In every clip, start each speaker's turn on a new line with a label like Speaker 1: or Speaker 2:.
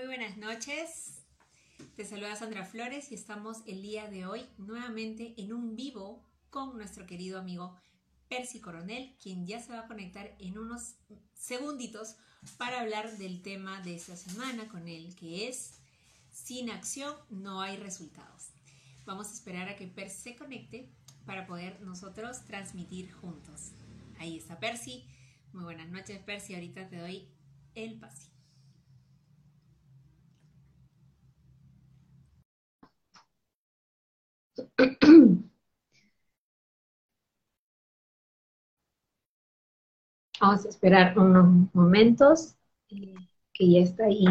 Speaker 1: Muy buenas noches. Te saluda Sandra Flores y estamos el día de hoy nuevamente en un vivo con nuestro querido amigo Percy Coronel, quien ya se va a conectar en unos segunditos para hablar del tema de esta semana con él, que es sin acción no hay resultados. Vamos a esperar a que Percy se conecte para poder nosotros transmitir juntos. Ahí está Percy. Muy buenas noches, Percy. Ahorita te doy el pase. Vamos a esperar unos momentos eh, que ya está ahí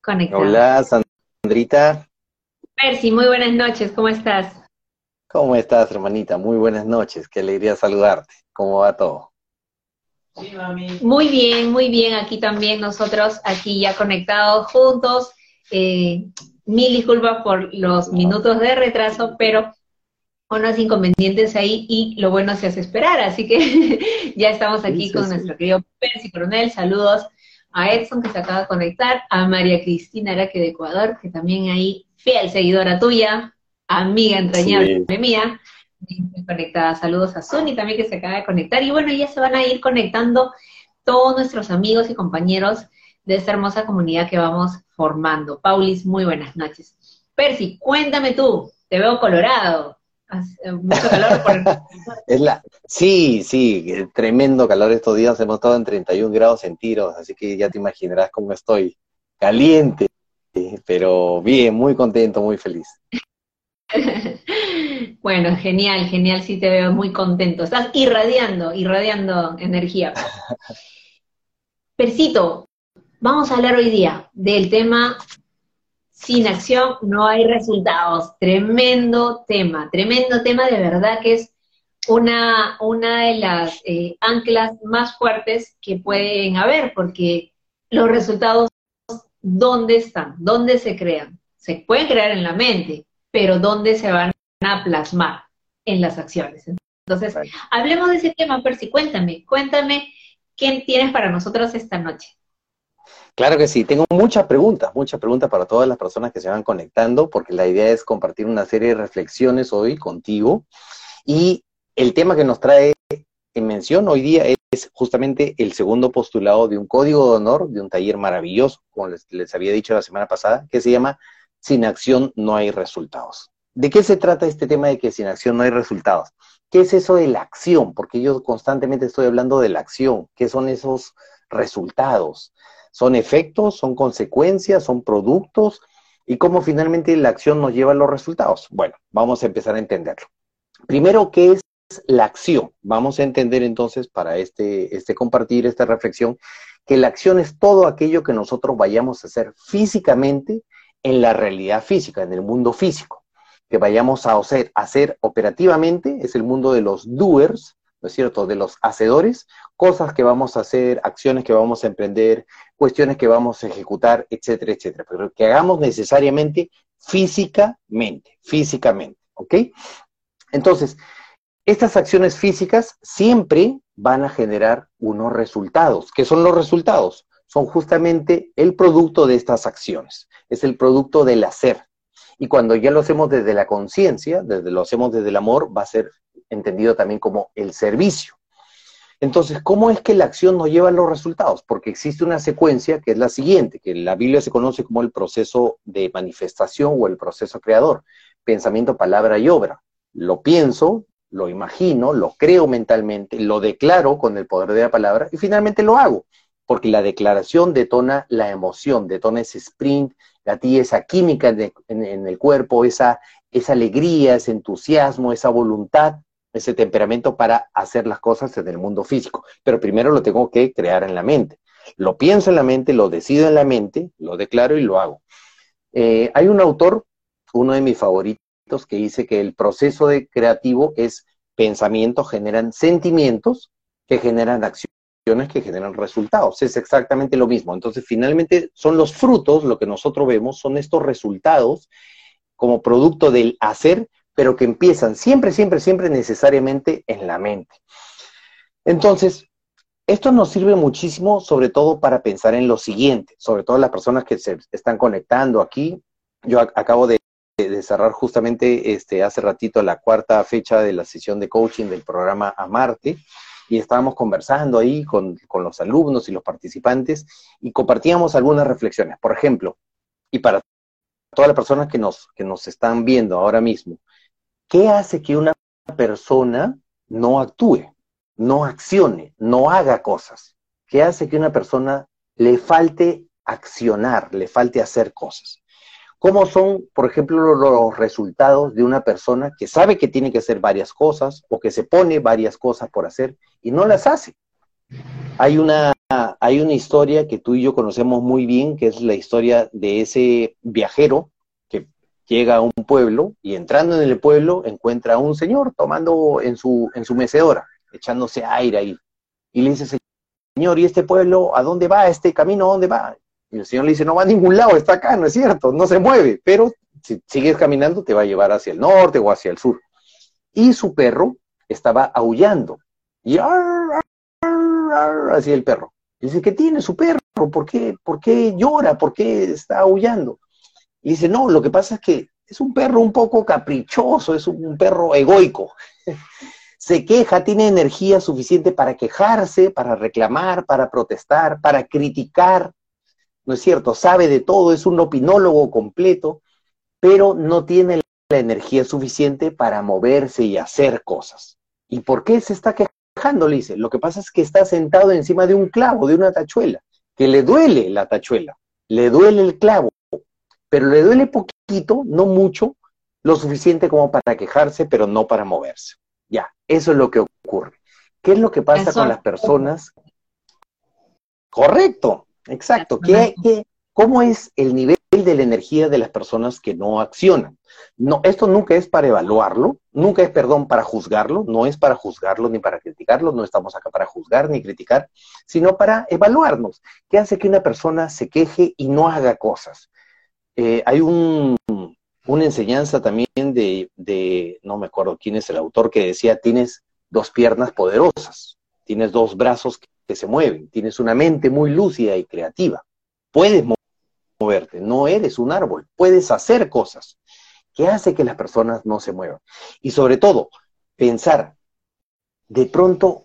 Speaker 1: conectado.
Speaker 2: Hola, Sandrita.
Speaker 1: Percy, muy buenas noches, ¿cómo estás?
Speaker 2: ¿Cómo estás, hermanita? Muy buenas noches, qué alegría saludarte. ¿Cómo va todo?
Speaker 1: Sí, mami. Muy bien, muy bien, aquí también nosotros, aquí ya conectados juntos. Eh, mil disculpas por los minutos de retraso, pero unos inconvenientes ahí y lo bueno se hace esperar. Así que ya estamos aquí con nuestro querido Percy Coronel. Saludos a Edson que se acaba de conectar, a María Cristina Araque de Ecuador, que también ahí, fiel seguidora tuya, amiga entrañable mía, conectada. Saludos a Sony también que se acaba de conectar. Y bueno, ya se van a ir conectando todos nuestros amigos y compañeros de esta hermosa comunidad que vamos formando. Paulis, muy buenas noches. Percy, cuéntame tú, te veo colorado. Hace mucho calor.
Speaker 2: es la... Sí, sí, tremendo calor estos días. Hemos estado en 31 grados centígrados, así que ya te imaginarás cómo estoy. Caliente, pero bien, muy contento, muy feliz.
Speaker 1: bueno, genial, genial, sí te veo muy contento. Estás irradiando, irradiando energía. Persito, vamos a hablar hoy día del tema sin acción no hay resultados. Tremendo tema, tremendo tema de verdad que es una, una de las eh, anclas más fuertes que pueden haber, porque los resultados, ¿dónde están? ¿Dónde se crean? Se pueden crear en la mente, pero ¿dónde se van a plasmar? En las acciones. Entonces, hablemos de ese tema, Percy, cuéntame, cuéntame qué tienes para nosotros esta noche.
Speaker 2: Claro que sí, tengo muchas preguntas, muchas preguntas para todas las personas que se van conectando, porque la idea es compartir una serie de reflexiones hoy contigo. Y el tema que nos trae en mención hoy día es justamente el segundo postulado de un código de honor de un taller maravilloso, como les, les había dicho la semana pasada, que se llama Sin acción no hay resultados. ¿De qué se trata este tema de que sin acción no hay resultados? ¿Qué es eso de la acción? Porque yo constantemente estoy hablando de la acción. ¿Qué son esos resultados? ¿Son efectos, son consecuencias, son productos? ¿Y cómo finalmente la acción nos lleva a los resultados? Bueno, vamos a empezar a entenderlo. Primero, ¿qué es la acción? Vamos a entender entonces para este, este compartir, esta reflexión, que la acción es todo aquello que nosotros vayamos a hacer físicamente en la realidad física, en el mundo físico. Que vayamos a hacer, hacer operativamente, es el mundo de los doers, ¿no es cierto?, de los hacedores, cosas que vamos a hacer, acciones que vamos a emprender, cuestiones que vamos a ejecutar, etcétera, etcétera, pero que hagamos necesariamente físicamente, físicamente, ¿ok? Entonces, estas acciones físicas siempre van a generar unos resultados. ¿Qué son los resultados? Son justamente el producto de estas acciones, es el producto del hacer. Y cuando ya lo hacemos desde la conciencia, desde lo hacemos desde el amor, va a ser entendido también como el servicio. Entonces, ¿cómo es que la acción nos lleva a los resultados? Porque existe una secuencia que es la siguiente, que en la Biblia se conoce como el proceso de manifestación o el proceso creador, pensamiento, palabra y obra. Lo pienso, lo imagino, lo creo mentalmente, lo declaro con el poder de la palabra y finalmente lo hago, porque la declaración detona la emoción, detona ese sprint, a ti esa química en, el cuerpo, esa, esa alegría, ese entusiasmo, esa voluntad ese temperamento para hacer las cosas en el mundo físico. Pero primero lo tengo que crear en la mente. Lo pienso en la mente, lo decido en la mente, lo declaro y lo hago. Eh, hay un autor, uno de mis favoritos, que dice que el proceso de creativo es pensamiento, generan sentimientos que generan acciones que generan resultados. Es exactamente lo mismo. Entonces, finalmente son los frutos, lo que nosotros vemos, son estos resultados como producto del hacer, pero que empiezan siempre, siempre, siempre necesariamente en la mente. Entonces, esto nos sirve muchísimo, sobre todo para pensar en lo siguiente, sobre todo las personas que se están conectando aquí. Yo acabo de, cerrar justamente este, hace ratito la cuarta fecha de la sesión de coaching del programa Amarte y estábamos conversando ahí con, con los alumnos y los participantes y compartíamos algunas reflexiones. Por ejemplo, y para todas las personas que nos, que nos están viendo ahora mismo, ¿qué hace que una persona no actúe? no accione, no haga cosas, que hace que una persona le falte accionar, le falte hacer cosas. ¿Cómo son, por ejemplo, los resultados de una persona que sabe que tiene que hacer varias cosas o que se pone varias cosas por hacer y no las hace? Hay una, hay una historia que tú y yo conocemos muy bien, que es la historia de ese viajero que llega a un pueblo y entrando en el pueblo encuentra a un señor tomando en su, en su mecedora echándose aire ahí. Y le dice, Señor, ¿y este pueblo a dónde va? ¿Este camino a dónde va? Y el Señor le dice, no va a ningún lado, está acá, no es cierto, no se mueve, pero si sigues caminando te va a llevar hacia el norte o hacia el sur. Y su perro estaba aullando. Y así el perro. dice, ¿qué tiene su perro? ¿Por qué, ¿Por qué llora? ¿Por qué está aullando? Y dice, no, lo que pasa es que es un perro un poco caprichoso, es un perro egoico se queja, tiene energía suficiente para quejarse, para reclamar, para protestar, para criticar, ¿no es cierto? Sabe de todo, es un opinólogo completo, pero no tiene la energía suficiente para moverse y hacer cosas. ¿Y por qué se está quejando? Le dice, lo que pasa es que está sentado encima de un clavo, de una tachuela, que le duele la tachuela, le duele el clavo, pero le duele poquito, no mucho, lo suficiente como para quejarse, pero no para moverse. Ya, eso es lo que ocurre. ¿Qué es lo que pasa con las personas? Correcto, exacto. ¿Qué, qué, cómo es el nivel de la energía de las personas que no accionan? No, esto nunca es para evaluarlo, nunca es, perdón, para juzgarlo, no es para juzgarlo ni para criticarlo, no estamos acá para juzgar ni criticar, sino para evaluarnos. ¿Qué hace que una persona se queje y no haga cosas? Eh, hay un, una enseñanza también de, no me acuerdo quién es el autor, que decía, tienes dos piernas poderosas, tienes dos brazos que, se mueven, tienes una mente muy lúcida y creativa, puedes moverte, no eres un árbol, puedes hacer cosas. ¿Qué hace que las personas no se muevan? Y sobre todo, pensar, de pronto,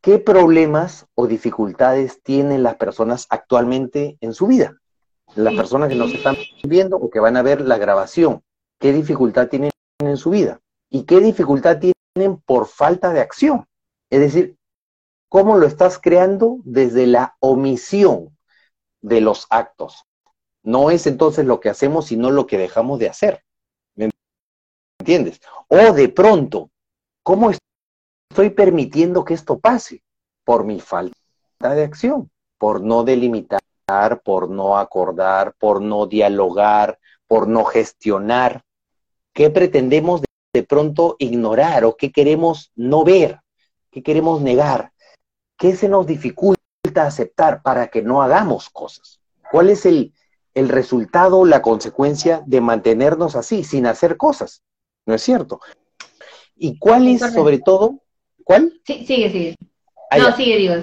Speaker 2: ¿qué problemas o dificultades tienen las personas actualmente en su vida? las personas que nos están viendo o que van a ver la grabación, qué dificultad tienen en su vida y qué dificultad tienen por falta de acción. Es decir, cómo lo estás creando desde la omisión de los actos. No es entonces lo que hacemos, sino lo que dejamos de hacer. ¿Me entiendes? O de pronto, ¿cómo estoy permitiendo que esto pase? Por mi falta de acción, por no delimitar por no acordar, por no dialogar, por no gestionar? ¿Qué pretendemos de, pronto ignorar o qué queremos no ver? ¿Qué queremos negar? ¿Qué se nos dificulta aceptar para que no hagamos cosas? ¿Cuál es el, el resultado, la consecuencia de mantenernos así, sin hacer cosas? ¿No es cierto? ¿Y cuál es, sobre todo, cuál?
Speaker 1: Sí, sigue, sigue. no, sigue, digo.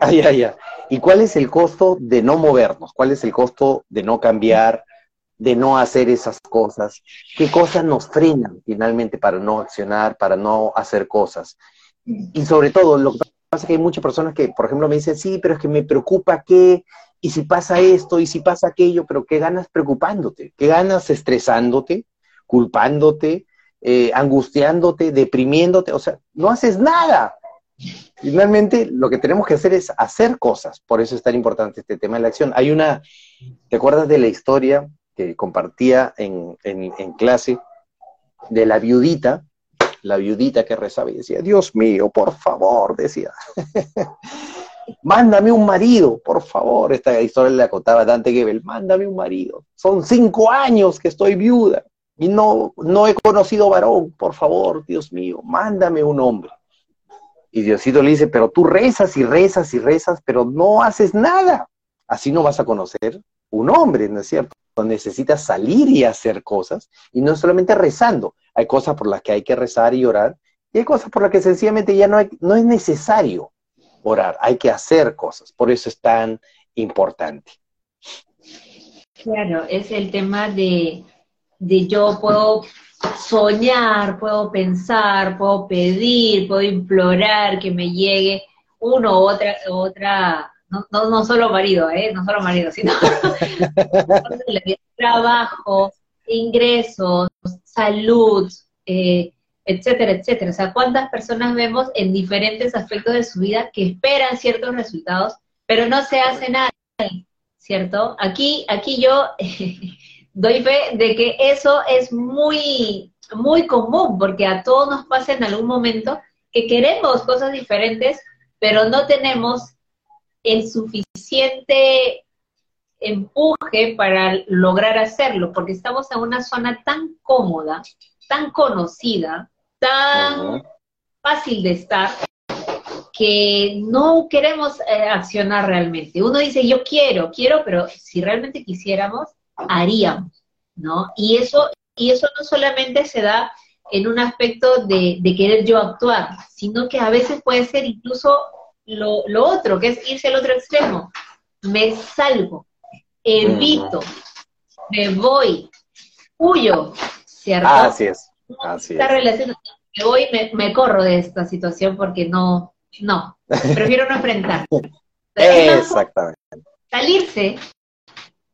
Speaker 2: Ay, ay, ay. ¿Y cuál es el costo de no movernos? ¿Cuál es el costo de no cambiar, de no hacer esas cosas? ¿Qué cosas nos frenan finalmente para no accionar, para no hacer cosas? Y sobre todo, lo que pasa que hay muchas personas que, por ejemplo, me dicen, sí, pero es que me preocupa qué, y si pasa esto, y si pasa aquello, pero ¿qué ganas preocupándote? ¿Qué ganas estresándote, culpándote, eh, angustiándote, deprimiéndote? O sea, no haces nada. Finalmente, lo que tenemos que hacer es hacer cosas. Por eso es tan importante este tema de la acción. Hay una, ¿te acuerdas de la historia que compartía en, clase de la viudita? La viudita que rezaba y decía, Dios mío, por favor, decía. mándame un marido, por favor. Esta historia la contaba Dante Gebel, mándame un marido. Son cinco años que estoy viuda y no, no he conocido varón, por favor, Dios mío, mándame un hombre. Y Diosito le dice, pero tú rezas y rezas y rezas, pero no haces nada. Así no vas a conocer un hombre, ¿no es cierto? Necesitas salir y hacer cosas, y no solamente rezando. Hay cosas por las que hay que rezar y orar, y hay cosas por las que sencillamente ya no, no es necesario. orar, hay que hacer cosas. Por eso es tan importante.
Speaker 1: Claro, es el tema de, de yo puedo soñar, puedo pensar, puedo pedir, puedo implorar que me llegue uno u otra, otra no, no, no solo marido, ¿eh? no solo marido, sino trabajo, ingresos, salud, eh, etcétera, etcétera. O sea, ¿cuántas personas vemos en diferentes aspectos de su vida que esperan ciertos resultados, pero no se hace nada, ¿cierto? Aquí, aquí yo doy fe de que eso es muy, muy común, porque a todos nos pasa en algún momento que queremos cosas diferentes, pero no tenemos el suficiente empuje para lograr hacerlo, porque estamos en una zona tan cómoda, tan conocida, tan fácil de estar, que no queremos eh, accionar realmente. Uno dice, yo quiero, quiero, pero si realmente quisiéramos, haríamos, ¿no? Y eso, y eso no solamente se da en un aspecto de, de querer yo actuar, sino que a veces puede ser incluso lo, otro, que es irse al otro extremo. Me salgo, evito, me voy, huyo, ¿cierto?
Speaker 2: Así es, así
Speaker 1: esta relación, me voy, me, me, corro de esta situación porque no, no, prefiero no enfrentar.
Speaker 2: Exactamente.
Speaker 1: Salirse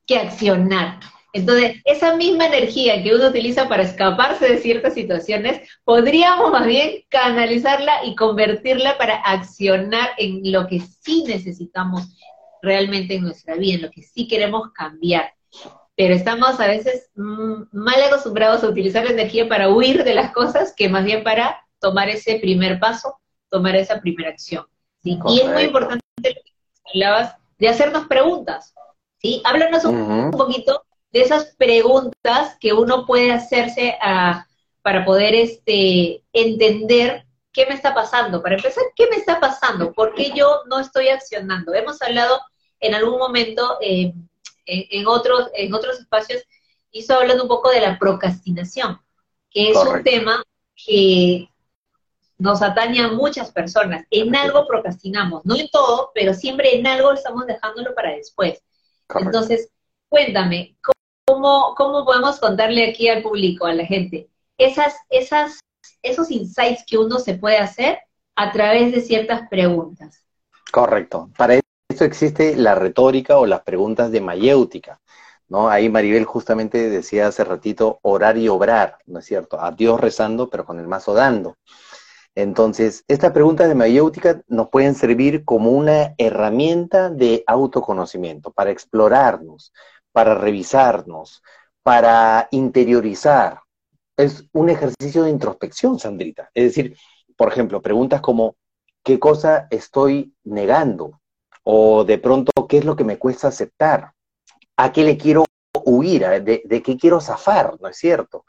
Speaker 1: que accionar. Entonces, esa misma energía que uno utiliza para escaparse de ciertas situaciones, podríamos más bien canalizarla y convertirla para accionar en lo que sí necesitamos realmente en nuestra vida, en lo que sí queremos cambiar. Pero estamos a veces mm, mal acostumbrados a utilizar la energía para huir de las cosas que más bien para tomar ese primer paso, tomar esa primera acción. Y es muy importante lo que hablabas de hacernos preguntas. ¿sí? Háblanos un poquito de esas preguntas que uno puede hacerse para poder este, entender qué me está pasando. Para empezar, ¿qué me está pasando? ¿Por qué yo no estoy accionando? Hemos hablado en algún momento eh, en, otros, en otros espacios, hizo hablando un poco de la procrastinación, que es un tema que nos atañe a muchas personas. En algo procrastinamos, no en todo, pero siempre en algo estamos dejándolo para después. Entonces, cuéntame, ¿cómo, ¿cómo podemos contarle aquí al público, a la gente, esas, esas, esos insights que uno se puede hacer a través de ciertas preguntas?
Speaker 2: Correcto. Para eso existe la retórica o las preguntas de mayéutica. ¿no? Ahí Maribel justamente decía hace ratito orar y obrar, ¿no es cierto? A Dios rezando, pero con el mazo dando. Entonces, estas preguntas de mayéutica nos pueden servir como una herramienta de autoconocimiento, para explorarnos, para revisarnos, para interiorizar. Es un ejercicio de introspección, Sandrita. Es decir, por ejemplo, preguntas como, ¿qué cosa estoy negando? O de pronto, ¿qué es lo que me cuesta aceptar? ¿A qué le quiero huir? ¿De, qué quiero zafar? ¿No es cierto?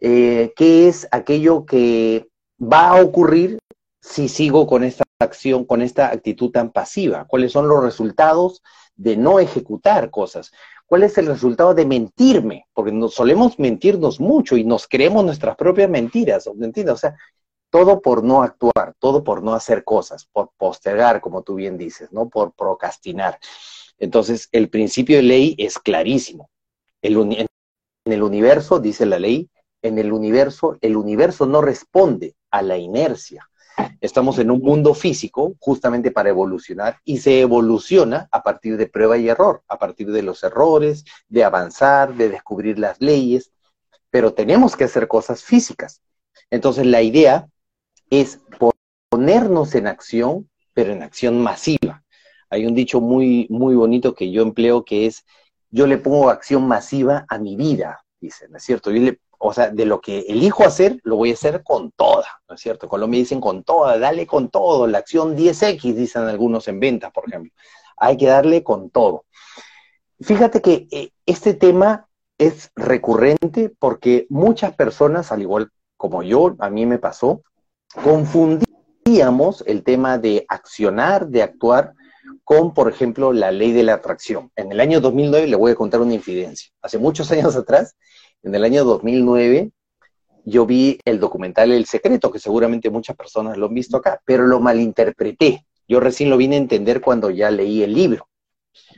Speaker 2: Eh, ¿Qué es aquello que va a ocurrir si sigo con esta acción, con esta actitud tan pasiva? ¿Cuáles son los resultados de no ejecutar cosas? ¿Cuál es el resultado de mentirme? Porque nos solemos mentirnos mucho y nos creemos nuestras propias mentiras, ¿entiendes? O sea, todo por no actuar, todo por no hacer cosas, por postergar, como tú bien dices, ¿no? Por procrastinar. Entonces, el principio de ley es clarísimo. En el universo, dice la ley, en el universo, el universo no responde a la inercia. Estamos en un mundo físico justamente para evolucionar y se evoluciona a partir de prueba y error, a partir de los errores, de avanzar, de descubrir las leyes, pero tenemos que hacer cosas físicas. Entonces la idea es ponernos en acción, pero en acción masiva. Hay un dicho muy, muy bonito que yo empleo que es, yo le pongo acción masiva a mi vida, dicen, ¿no es cierto? Yo le o sea, de lo que elijo hacer, lo voy a hacer con toda, ¿no es cierto? Colombia dicen con toda, dale con todo, la acción 10X, dicen algunos en ventas, por ejemplo. Hay que darle con todo. Fíjate que eh, este tema es recurrente porque muchas personas, al igual como yo, a mí me pasó, confundíamos el tema de accionar, de actuar, con, por ejemplo, la ley de la atracción. En el año 2009 le voy a contar una infidencia. Hace muchos años atrás, en el año 2009 yo vi el documental El Secreto, que seguramente muchas personas lo han visto acá, pero lo malinterpreté. Yo recién lo vine a entender cuando ya leí el libro.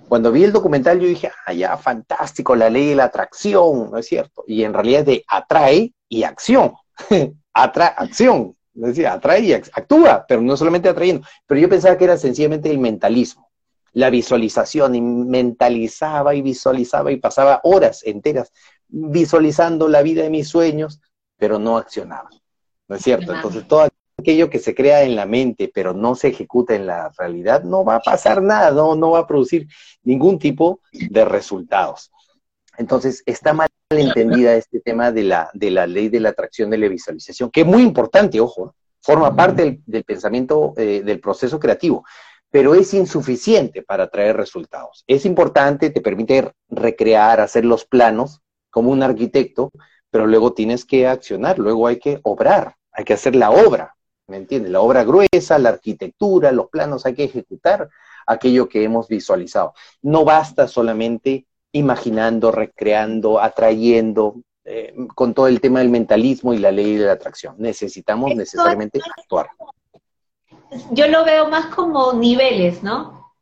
Speaker 2: Cuando vi el documental yo dije, ah, ya, fantástico, la ley de la atracción, ¿no es cierto? Y en realidad es de atrae y acción. atrae, acción, decía, atrae y actúa, pero no solamente atrayendo. Pero yo pensaba que era sencillamente el mentalismo, la visualización, y mentalizaba y visualizaba y pasaba horas enteras visualizando la vida de mis sueños, pero no accionaba. ¿No es cierto? Entonces, todo aquello que se crea en la mente, pero no se ejecuta en la realidad, no va a pasar nada, no, no va a producir ningún tipo de resultados. Entonces, está mal entendida este tema de la, de la ley de la atracción de la visualización, que es muy importante, ojo, forma parte del, pensamiento, eh, del proceso creativo, pero es insuficiente para traer resultados. Es importante, te permite recrear, hacer los planos como un arquitecto, pero luego tienes que accionar, luego hay que obrar, hay que hacer la obra, ¿me entiendes? La obra gruesa, la arquitectura, los planos, hay que ejecutar aquello que hemos visualizado. No basta solamente imaginando, recreando, atrayendo, eh, con todo el tema del mentalismo y la ley de la atracción. Necesitamos necesariamente actuar.
Speaker 1: Yo lo veo más como niveles, ¿no?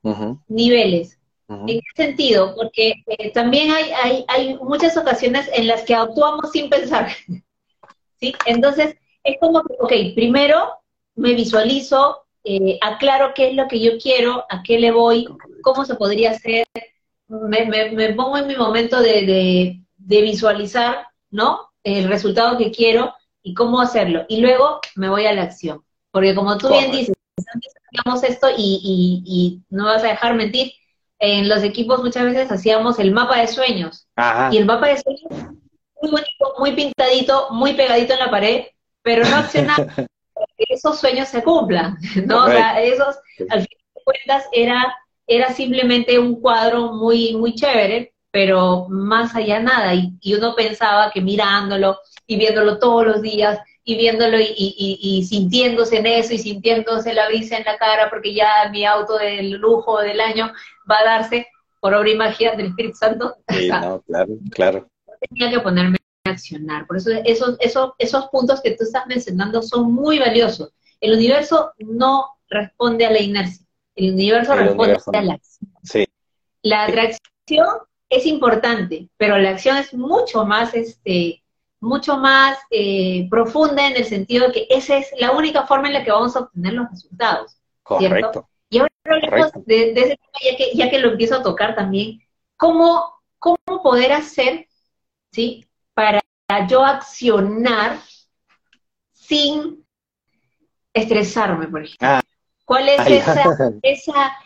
Speaker 1: Niveles. ¿En qué sentido? Porque eh, también hay, hay, hay muchas ocasiones en las que actuamos sin pensar. ¿Sí? Entonces, es como que, ok, primero me visualizo, eh, aclaro qué es lo que yo quiero, a qué le voy, cómo se podría hacer, me, pongo en mi momento de, visualizar, ¿no? El resultado que quiero y cómo hacerlo. Y luego me voy a la acción. Porque como tú bien dices, antes hacíamos esto y, y, no vas a dejar mentir, en los equipos muchas veces hacíamos el mapa de sueños. Y el mapa de sueños, muy bonito, muy pintadito, muy pegadito en la pared, pero no accionar que esos sueños se cumplan, ¿no? O sea, esos, al fin de cuentas, era era simplemente un cuadro muy, muy chévere, pero más allá nada. Y, uno pensaba que mirándolo y viéndolo todos los días y viéndolo y, sintiéndose en eso y sintiéndose la brisa en la cara porque ya mi auto del lujo del año va a darse por obra y magia del Espíritu Santo.
Speaker 2: Sí, no, claro, claro.
Speaker 1: Tenía que ponerme a accionar. Por eso esos, esos, esos puntos que tú estás mencionando son muy valiosos. El universo no responde a la inercia. El universo responde a la acción.
Speaker 2: Sí.
Speaker 1: La atracción es importante, pero la acción es mucho más, este, mucho más eh, profunda en el sentido de que esa es la única forma en la que vamos a obtener los resultados.
Speaker 2: Correcto.
Speaker 1: Y ahora hablemos de, ese tema, ya que, ya que lo empiezo a tocar también, ¿cómo, cómo poder hacer, ¿sí? Para yo accionar sin estresarme, por ejemplo. Ah, ¿Cuál es esa, esa,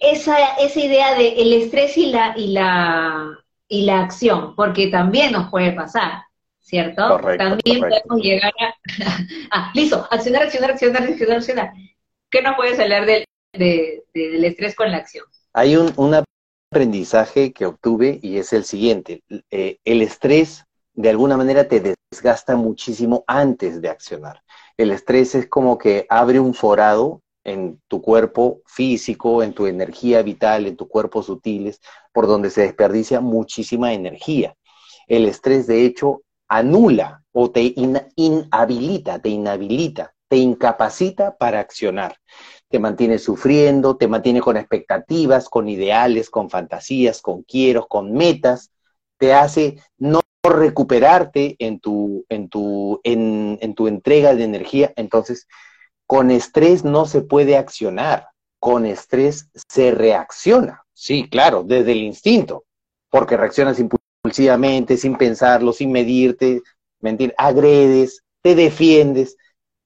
Speaker 1: esa, esa idea de el estrés y la, y la, y la acción? Porque también nos puede pasar, ¿cierto? también podemos llegar a, ah, listo, accionar, accionar, accionar, accionar, accionar. ¿Qué nos puede salir del, del estrés con la acción?
Speaker 2: Hay un, un, aprendizaje que obtuve y es el siguiente. Eh, el estrés de alguna manera te desgasta muchísimo antes de accionar. El estrés es como que abre un forado en tu cuerpo físico, en tu energía vital, en tu cuerpo sutiles, por donde se desperdicia muchísima energía. El estrés, de hecho, anula o te inhabilita, te inhabilita, te incapacita para accionar. Te mantiene sufriendo, te mantiene con expectativas, con ideales, con fantasías, con quieros, con metas, te hace no recuperarte en tu, en tu, en tu entrega de energía. Entonces, con estrés no se puede accionar, con estrés se reacciona. Sí, claro, desde el instinto, porque reaccionas impulsivamente, sin pensarlo, sin medirte, mentir, agredes, te defiendes,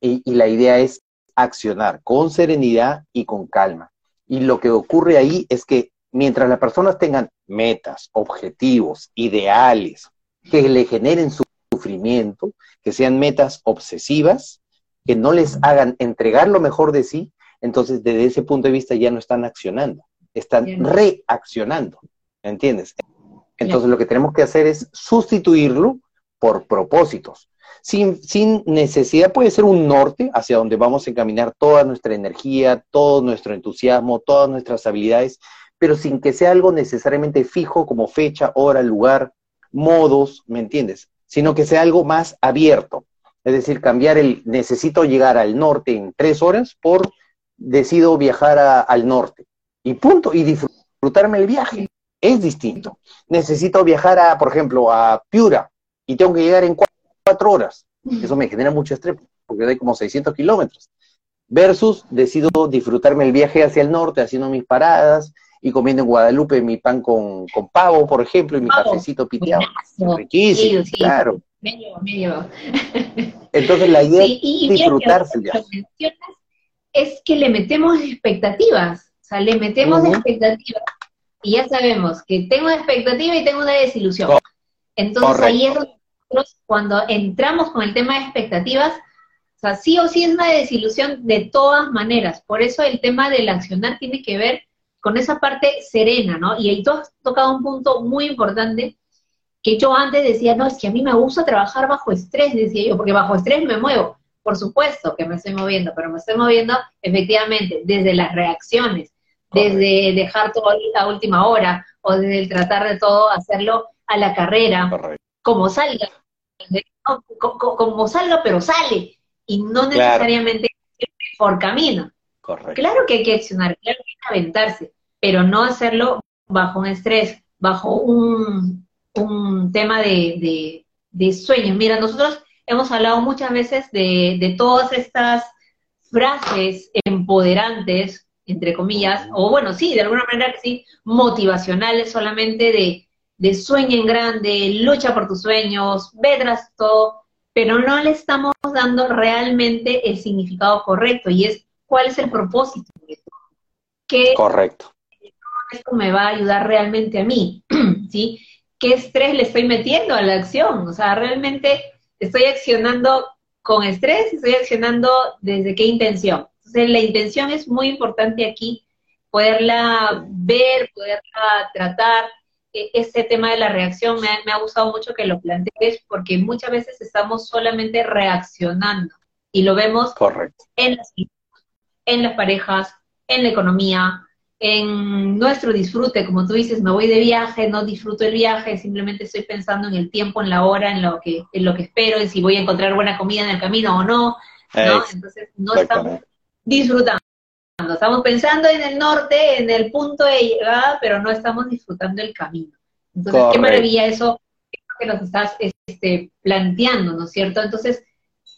Speaker 2: y, la idea es accionar con serenidad y con calma. Y lo que ocurre ahí es que mientras las personas tengan metas, objetivos, ideales, que le generen sufrimiento, que sean metas obsesivas, que no les hagan entregar lo mejor de sí, entonces desde ese punto de vista ya no están accionando, están reaccionando, ¿entiendes? Entonces lo que tenemos que hacer es sustituirlo por propósitos. Sin, sin, necesidad puede ser un norte hacia donde vamos a encaminar toda nuestra energía, todo nuestro entusiasmo, todas nuestras habilidades, pero sin que sea algo necesariamente fijo como fecha, hora, lugar, modos, ¿me entiendes? Sino que sea algo más abierto. Es decir, cambiar el necesito llegar al norte en tres horas por decido viajar al norte. Y punto, y disfrutarme el viaje. Es distinto. Necesito viajar a, por ejemplo, a Piura y tengo que llegar en cuatro horas. Eso me genera mucho estrés porque hay como 600 kilómetros. Versus decido disfrutarme el viaje hacia el norte haciendo mis paradas y comiendo en Guadalupe mi pan con, pavo, por ejemplo, y mi cafecito piteado. Riquísimo, claro. Entonces la idea es disfrutarse el viaje.
Speaker 1: Es que le metemos expectativas, o sea, le metemos expectativas y ya sabemos que tengo una expectativa y tengo una desilusión. Entonces ahí es donde nosotros, cuando entramos con el tema de expectativas, o sea, sí o sí es una desilusión de todas maneras. Por eso el tema del accionar tiene que ver con esa parte serena, ¿no? Y ahí tú has tocado un punto muy importante que yo antes decía, no, es que a mí me gusta trabajar bajo estrés, decía yo, porque bajo estrés me muevo. Por supuesto que me estoy moviendo, pero me estoy moviendo efectivamente desde las reacciones, desde dejar todo a última hora o desde el tratar de todo hacerlo a la carrera, como salga, como salga, pero sale. Y no necesariamente por camino. Claro que hay que accionar, claro que hay que aventarse, pero no hacerlo bajo un estrés, bajo un, un tema de, de, sueños. Mira, nosotros hemos hablado muchas veces de, de todas estas frases empoderantes, entre comillas, o bueno, sí, de alguna manera que sí, motivacionales solamente de, de sueño en grande, lucha por tus sueños, ve tras todo, pero no le estamos dando realmente el significado correcto y es cuál es el propósito de esto.
Speaker 2: ¿Qué Correcto.
Speaker 1: Esto me va a ayudar realmente a mí, ¿sí? ¿Qué estrés le estoy metiendo a la acción? O sea, realmente estoy accionando con estrés, estoy accionando desde qué intención. Entonces, la intención es muy importante aquí, poderla ver, poderla tratar, e, este tema de la reacción me, ha gustado mucho que lo plantees porque muchas veces estamos solamente reaccionando y lo vemos En, las, en las parejas, en la economía, en nuestro disfrute, como tú dices, me voy de viaje, no disfruto el viaje, simplemente estoy pensando en el tiempo, en la hora, en lo que, en lo que espero, en si voy a encontrar buena comida en el camino o no, ¿no? Entonces no estamos disfrutando. Estamos pensando en el norte, en el punto de llegada, pero no estamos disfrutando el camino. Entonces, qué maravilla eso que nos estás este, planteando, ¿no es cierto? Entonces,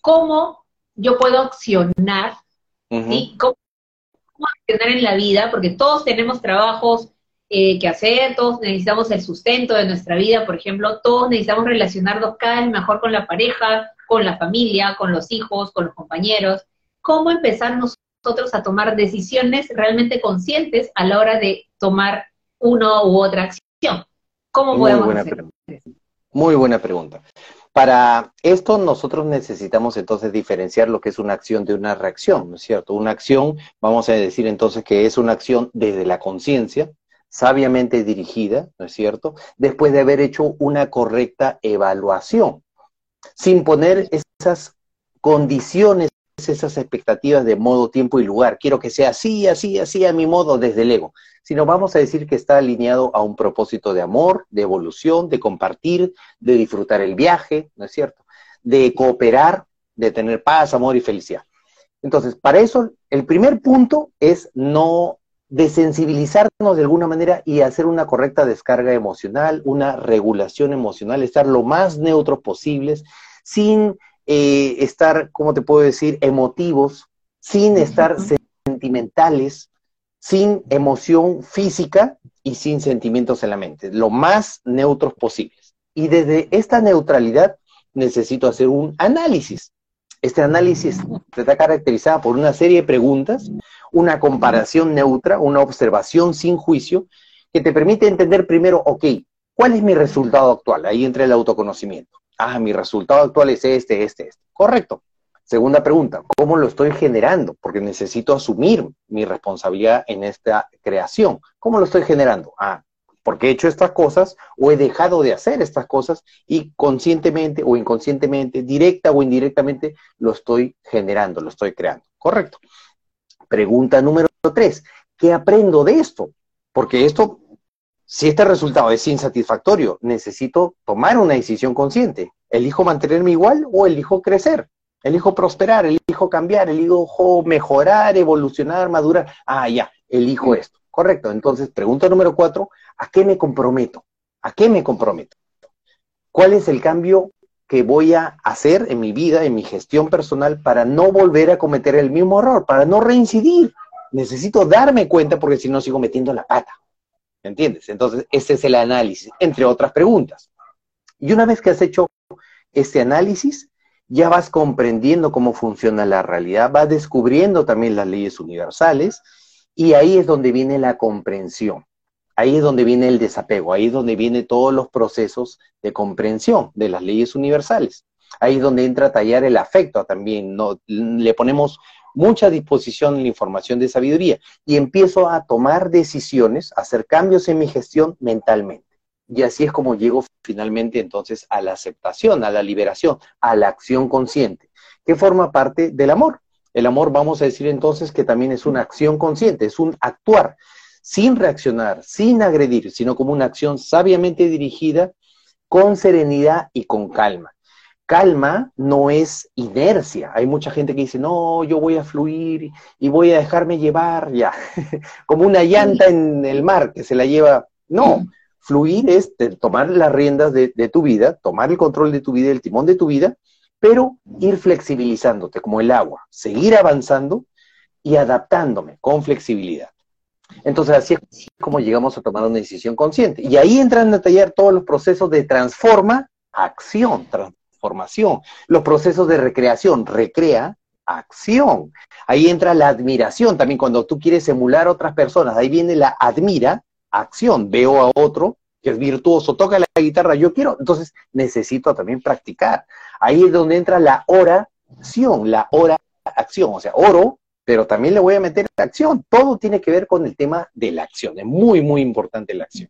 Speaker 1: ¿cómo yo puedo accionar? ¿Cómo, accionar en la vida? Porque todos tenemos trabajos eh, que hacer, todos necesitamos el sustento de nuestra vida, por ejemplo, todos necesitamos relacionarnos cada vez mejor con la pareja, con la familia, con los hijos, con los compañeros. ¿Cómo empezar nosotros a tomar decisiones realmente conscientes a la hora de tomar una u otra acción. ¿Cómo podemos
Speaker 2: Muy buena Pregunta. Muy buena pregunta. Para esto nosotros necesitamos entonces diferenciar lo que es una acción de una reacción, ¿no es cierto? Una acción, vamos a decir entonces que es una acción desde la conciencia, sabiamente dirigida, ¿no es cierto? Después de haber hecho una correcta evaluación, sin poner esas condiciones esas expectativas de modo, tiempo y lugar. Quiero que sea así, así, así, a mi modo, desde el ego. Sino vamos a decir que está alineado a un propósito de amor, de evolución, de compartir, de disfrutar el viaje, ¿no es cierto? De cooperar, de tener paz, amor y felicidad. Entonces, para eso, el primer punto es no desensibilizarnos de alguna manera y hacer una correcta descarga emocional, una regulación emocional, estar lo más neutros posibles, sin eh, estar, ¿cómo te puedo decir?, emotivos, sin estar sentimentales, sin emoción física y sin sentimientos en la mente, lo más neutros posibles. Y desde esta neutralidad necesito hacer un análisis. Este análisis está caracterizado por una serie de preguntas, una comparación neutra, una observación sin juicio, que te permite entender primero, ok, ¿cuál es mi resultado actual? Ahí entra el autoconocimiento ah, mi resultado actual es este, este, este. Correcto. Segunda pregunta, ¿cómo lo estoy generando? Porque necesito asumir mi responsabilidad en esta creación. ¿Cómo lo estoy generando? Ah, porque he hecho estas cosas o he dejado de hacer estas cosas y conscientemente o inconscientemente, directa o indirectamente, lo estoy generando, lo estoy creando. Correcto. Pregunta número tres, ¿qué aprendo de esto? Porque esto si este resultado es insatisfactorio, necesito tomar una decisión consciente. ¿Elijo mantenerme igual o elijo crecer? Elijo prosperar, elijo cambiar, elijo mejorar, evolucionar, madurar. Ah, ya, elijo esto. Correcto. Entonces, pregunta número cuatro, ¿a qué me comprometo? ¿A qué me comprometo? ¿Cuál es el cambio que voy a hacer en mi vida, en mi gestión personal, para no volver a cometer el mismo error, para no reincidir? Necesito darme cuenta porque si no sigo metiendo la pata. ¿Entiendes? Entonces, ese es el análisis, entre otras preguntas. Y una vez que has hecho este análisis, ya vas comprendiendo cómo funciona la realidad, vas descubriendo también las leyes universales y ahí es donde viene la comprensión. Ahí es donde viene el desapego, ahí es donde vienen todos los procesos de comprensión de las leyes universales. Ahí es donde entra a tallar el afecto también, ¿no? le ponemos mucha disposición en la información de sabiduría y empiezo a tomar decisiones, a hacer cambios en mi gestión mentalmente. Y así es como llego finalmente entonces a la aceptación, a la liberación, a la acción consciente, que forma parte del amor. El amor, vamos a decir entonces que también es una acción consciente, es un actuar sin reaccionar, sin agredir, sino como una acción sabiamente dirigida, con serenidad y con calma. Calma no es inercia. Hay mucha gente que dice, no, yo voy a fluir y voy a dejarme llevar, ya, como una llanta en el mar que se la lleva. No, fluir es tomar las riendas de, tu vida, tomar el control de tu vida, el timón de tu vida, pero ir flexibilizándote como el agua, seguir avanzando y adaptándome con flexibilidad. Entonces, así es como llegamos a tomar una decisión consciente. Y ahí entran a tallar todos los procesos de transforma, acción, transformación, los procesos de recreación, recrea, acción. Ahí entra la admiración, también cuando tú quieres emular a otras personas, ahí viene la admira, acción. Veo a otro que es virtuoso, toca la guitarra, yo quiero, entonces necesito también practicar. Ahí es donde entra la oración, la hora acción, o sea, oro pero también le voy a meter acción. Todo tiene que ver con el tema de la acción. Es muy, muy importante la acción.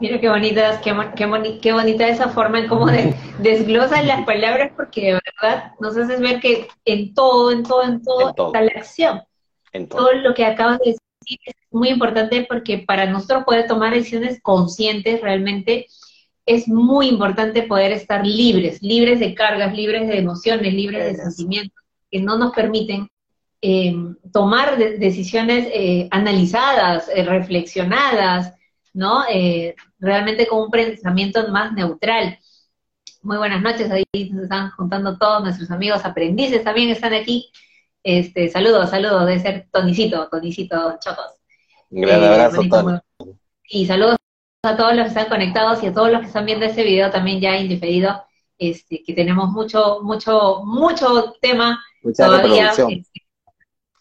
Speaker 1: Mira qué bonita, qué, qué, bonita esa forma en cómo de, desglosan las palabras, porque de verdad nos haces ver que en todo, en todo, en todo, está la acción. En todo. todo lo que acabas de es muy importante porque para nosotros poder tomar decisiones conscientes realmente es muy importante poder estar libres, libres de cargas, libres de emociones, libres de sentimientos que no nos permiten eh, tomar decisiones eh, analizadas, eh, reflexionadas, ¿no? realmente con un pensamiento más neutral. Muy buenas noches, ahí se están juntando todos nuestros amigos aprendices, también están aquí. Este, saludos, saludos, de ser Tonicito, Tonicito Chocos.
Speaker 2: Un gran abrazo, Tony.
Speaker 1: Y saludos a todos los que están conectados y a todos los que están viendo este video también ya indiferido, este, que tenemos mucho, mucho, mucho tema todavía. Este,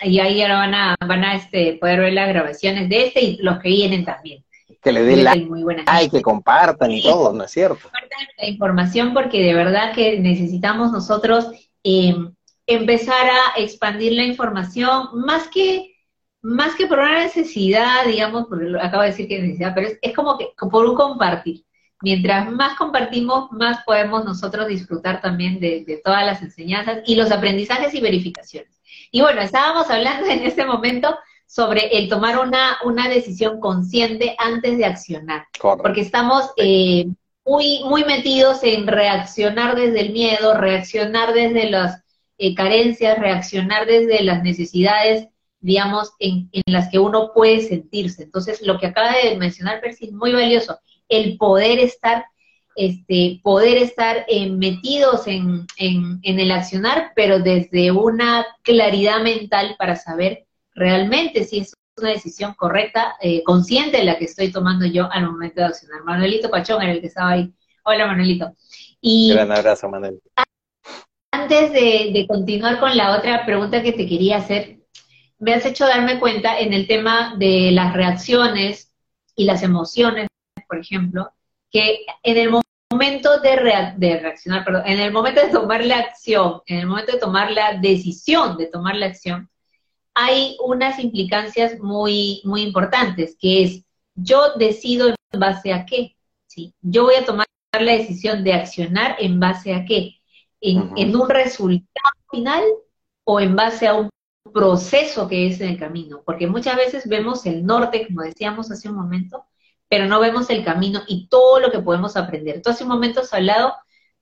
Speaker 1: y ahí ahora van a, van a este, poder ver las grabaciones de este y los que vienen también.
Speaker 2: Que le den like, muy que compartan y todo, ¿no es cierto? Compartan
Speaker 1: la información porque de verdad que necesitamos nosotros eh, empezar a expandir la información, más que, más que por una necesidad, digamos, porque acabo de decir que necesidad, pero es, como que por un compartir. Mientras más compartimos, más podemos nosotros disfrutar también de, de todas las enseñanzas y los aprendizajes y verificaciones. Y bueno, estábamos hablando en este momento sobre el tomar una, una decisión consciente antes de accionar. Porque estamos eh, muy, muy metidos en reaccionar desde el miedo, reaccionar desde las eh, carencias, reaccionar desde las necesidades, digamos, en, en, las que uno puede sentirse. Entonces, lo que acaba de mencionar Percy es muy valioso, el poder estar este, poder estar eh, metidos en, el accionar, pero desde una claridad mental para saber realmente si es una decisión correcta, eh, consciente de la que estoy tomando yo al momento de accionar. Manuelito Pachón era el que estaba ahí. Hola, Manuelito.
Speaker 2: Y Gran abrazo, Manuel.
Speaker 1: Antes de, continuar con la otra pregunta que te quería hacer, me has hecho darme cuenta en el tema de las reacciones y las emociones, por ejemplo, que en el momento de, de reaccionar, perdón, en el momento de tomar la acción, en el momento de tomar la decisión de tomar la acción, hay unas implicancias muy, muy importantes, que es, yo decido en base a qué, ¿sí? Yo voy a tomar la decisión de accionar en base a qué, en, en un resultado final o en base a un proceso que es en el camino, porque muchas veces vemos el norte, como decíamos hace un momento, pero no vemos el camino y todo lo que podemos aprender. Tú hace un momento has hablado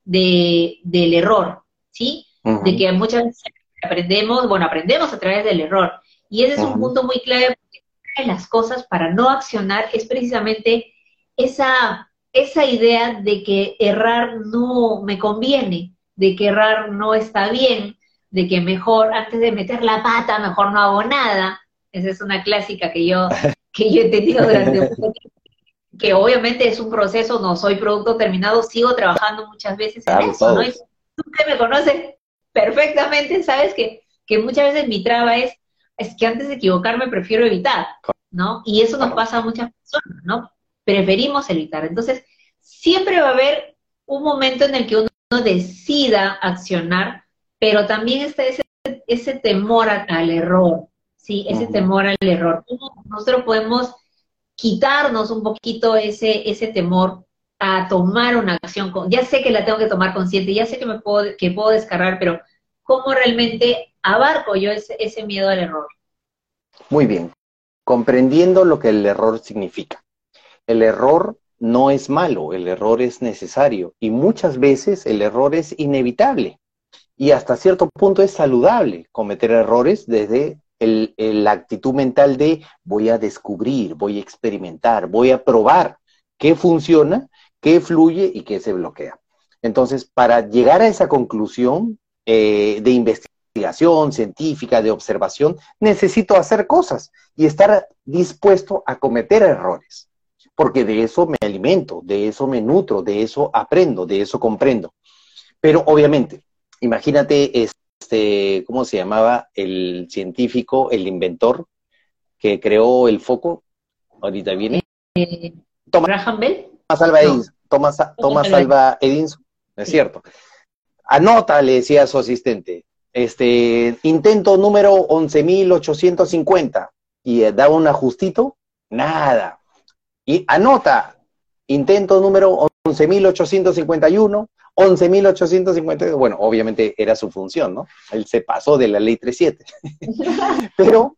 Speaker 1: de, del error, ¿sí? De que muchas veces aprendemos, bueno, aprendemos a través del error. Y ese es un punto muy clave porque una de las cosas para no accionar es precisamente esa, esa idea de que errar no me conviene, de que errar no está bien, de que mejor antes de meter la pata, mejor no hago nada. Esa es una clásica que yo, que yo he tenido durante mucho tiempo que obviamente es un proceso, no soy producto terminado, sigo trabajando muchas veces en eso, ¿no? tú que me conoces perfectamente, sabes que, que muchas veces mi traba es, es que antes de equivocarme prefiero evitar, ¿no? Y eso nos pasa a muchas personas, ¿no? Preferimos evitar. Entonces, siempre va a haber un momento en el que uno decida accionar, pero también está ese, ese temor al error, ¿sí? Ese temor al error. Nosotros podemos quitarnos un poquito ese, ese temor a tomar una acción. Ya sé que la tengo que tomar consciente, ya sé que me puedo, que puedo descargar, pero ¿cómo realmente abarco yo ese, ese miedo al error?
Speaker 2: Muy bien, comprendiendo lo que el error significa. El error no es malo, el error es necesario y muchas veces el error es inevitable y hasta cierto punto es saludable cometer errores desde la actitud mental de voy a descubrir, voy a experimentar, voy a probar qué funciona, qué fluye y qué se bloquea. Entonces, para llegar a esa conclusión eh, de investigación científica, de observación, necesito hacer cosas y estar dispuesto a cometer errores, porque de eso me alimento, de eso me nutro, de eso aprendo, de eso comprendo. Pero obviamente, imagínate, este, ¿cómo se llamaba el científico, el inventor que creó el foco? Ahorita viene.
Speaker 1: Eh, Thomas, Bell.
Speaker 2: Thomas Alva Edison. Thomas, Alva Edison, es cierto. Anota, le decía a su asistente, este, intento número 11.850 y da un ajustito, nada. Y anota, intento número 11.851, 11.852, bueno, obviamente era su función, ¿no? Él se pasó de la ley 37. pero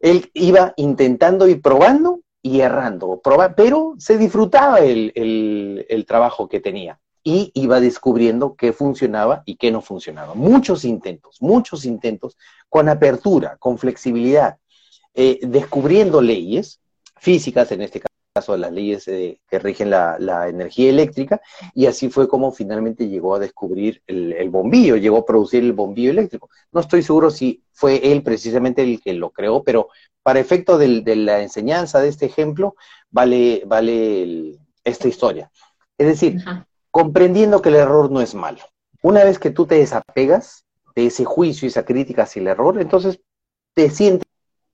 Speaker 2: él iba intentando y probando y errando, pero se disfrutaba el, el, trabajo que tenía y iba descubriendo qué funcionaba y qué no funcionaba. Muchos intentos, muchos intentos con apertura, con flexibilidad, eh, descubriendo leyes físicas en este caso caso de las leyes eh, que rigen la, energía eléctrica, y así fue como finalmente llegó a descubrir el, bombillo, llegó a producir el bombillo eléctrico. No estoy seguro si fue él precisamente el que lo creó, pero para efecto de la enseñanza de este ejemplo, vale, vale esta historia. Es decir, comprendiendo que el error no es malo. Una vez que tú te desapegas de ese juicio y esa crítica hacia el error, entonces te sientes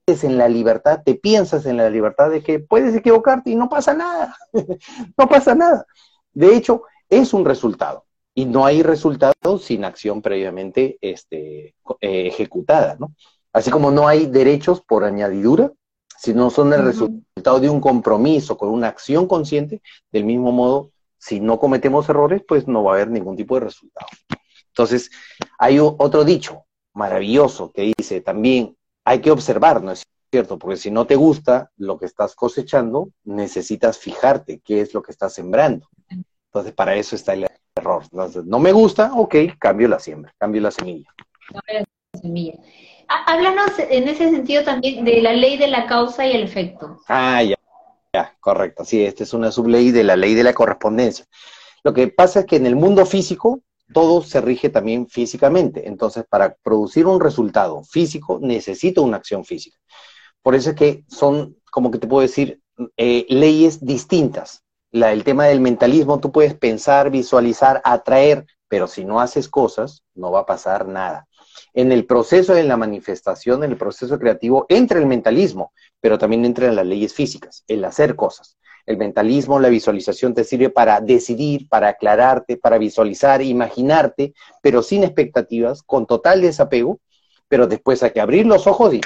Speaker 2: en la libertad, te piensas en la libertad de que puedes equivocarte y no pasa nada, no pasa nada. De hecho, es un resultado y no hay resultado sin acción previamente este, eh, ejecutada, ¿no? Así como no hay derechos por añadidura, si no son el resultado de un compromiso con una acción consciente, del mismo modo, si no cometemos errores, pues no va a haber ningún tipo de resultado. Entonces, hay otro dicho maravilloso que dice también, hay que observar, ¿no es cierto? Porque si no te gusta lo que estás cosechando, necesitas fijarte qué es lo que estás sembrando. Entonces, para eso está el error. no me gusta, ok, cambio la siembra, cambio la semilla.
Speaker 1: Cambio la semilla. Háblanos en ese sentido también de la ley de la causa y el efecto.
Speaker 2: Ah, ya, ya, correcto. Sí, esta es una subley de la ley de la correspondencia. Lo que pasa es que en el mundo físico todo se rige también físicamente. Entonces, para producir un resultado físico, necesito una acción física. Por eso es que son, como que te puedo decir, eh, leyes distintas. El tema del mentalismo, tú puedes pensar, visualizar, atraer, pero si no haces cosas, no va a pasar nada. En el proceso de la manifestación, en el proceso creativo, entra el mentalismo, pero también entran las leyes físicas, el hacer cosas. El mentalismo, la visualización te sirve para decidir, para aclararte, para visualizar, imaginarte, pero sin expectativas, con total desapego, pero después hay que abrir los ojos y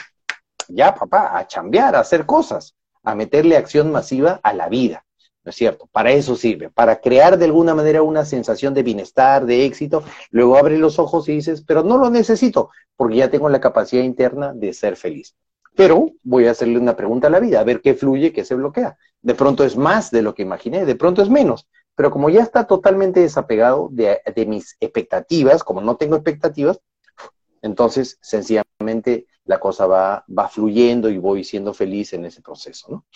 Speaker 2: ya, papá, a chambear, a hacer cosas, a meterle acción masiva a la vida. ¿No es cierto? Para eso sirve, para crear de alguna manera una sensación de bienestar, de éxito. Luego abres los ojos y dices, pero no lo necesito, porque ya tengo la capacidad interna de ser feliz. Pero voy a hacerle una pregunta a la vida, a ver qué fluye, qué se bloquea. De pronto es más de lo que imaginé, de pronto es menos, pero como ya está totalmente desapegado de, de mis expectativas, como no tengo expectativas, entonces sencillamente la cosa va, va fluyendo y voy siendo feliz en ese proceso, ¿no?